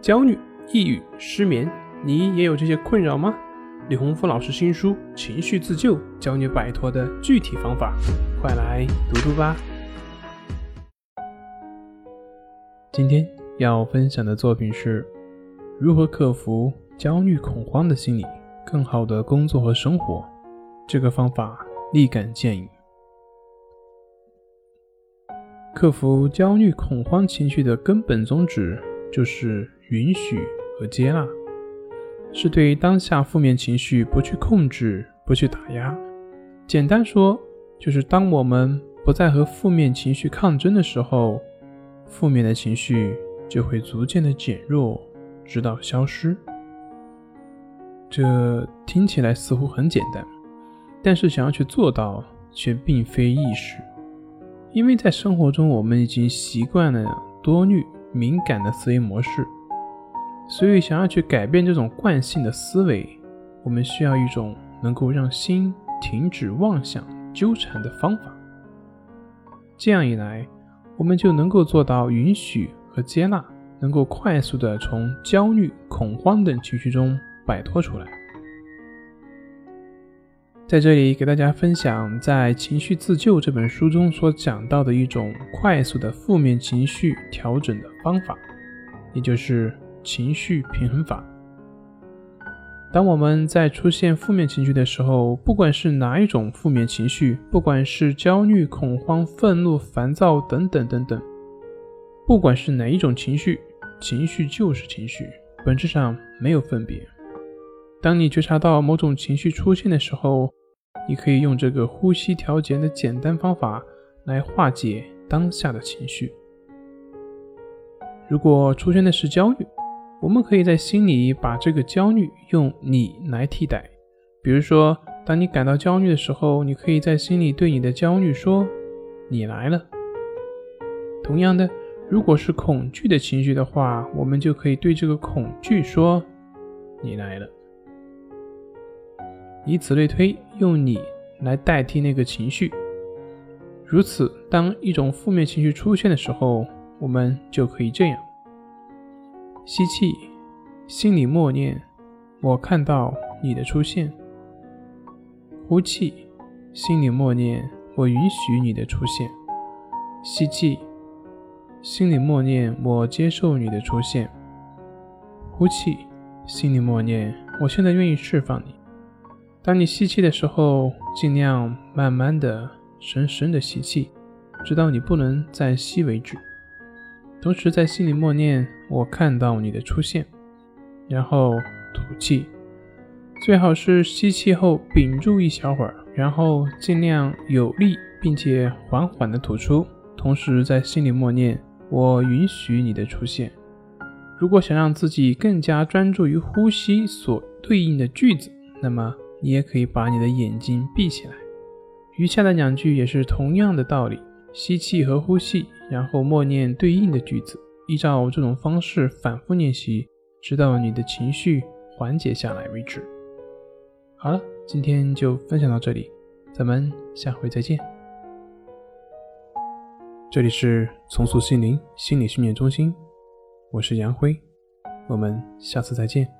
焦虑、抑郁、失眠，你也有这些困扰吗？李洪福老师新书《情绪自救》教你摆脱的具体方法，快来读读吧。今天要分享的作品是如何克服焦虑恐慌的心理，更好的工作和生活。这个方法立竿见影。克服焦虑恐慌情绪的根本宗旨就是。允许和接纳，是对于当下负面情绪不去控制、不去打压。简单说，就是当我们不再和负面情绪抗争的时候，负面的情绪就会逐渐的减弱，直到消失。这听起来似乎很简单，但是想要去做到却并非易事，因为在生活中我们已经习惯了多虑、敏感的思维模式。所以，想要去改变这种惯性的思维，我们需要一种能够让心停止妄想纠缠的方法。这样一来，我们就能够做到允许和接纳，能够快速的从焦虑、恐慌等情绪中摆脱出来。在这里，给大家分享在《情绪自救》这本书中所讲到的一种快速的负面情绪调整的方法，也就是。情绪平衡法。当我们在出现负面情绪的时候，不管是哪一种负面情绪，不管是焦虑、恐慌、愤怒、烦躁等等等等，不管是哪一种情绪，情绪就是情绪，本质上没有分别。当你觉察到某种情绪出现的时候，你可以用这个呼吸调节的简单方法来化解当下的情绪。如果出现的是焦虑，我们可以在心里把这个焦虑用“你”来替代，比如说，当你感到焦虑的时候，你可以在心里对你的焦虑说：“你来了。”同样的，如果是恐惧的情绪的话，我们就可以对这个恐惧说：“你来了。”以此类推，用“你”来代替那个情绪。如此，当一种负面情绪出现的时候，我们就可以这样。吸气，心里默念：“我看到你的出现。”呼气，心里默念：“我允许你的出现。”吸气，心里默念：“我接受你的出现。”呼气，心里默念：“我现在愿意释放你。”当你吸气的时候，尽量慢慢的、深深的吸气，直到你不能再吸为止。同时在心里默念：“我看到你的出现。”然后吐气，最好是吸气后屏住一小会儿，然后尽量有力并且缓缓的吐出。同时在心里默念：“我允许你的出现。”如果想让自己更加专注于呼吸所对应的句子，那么你也可以把你的眼睛闭起来。余下的两句也是同样的道理。吸气和呼气，然后默念对应的句子，依照这种方式反复练习，直到你的情绪缓解下来为止。好了，今天就分享到这里，咱们下回再见。这里是重塑心灵心理训练中心，我是杨辉，我们下次再见。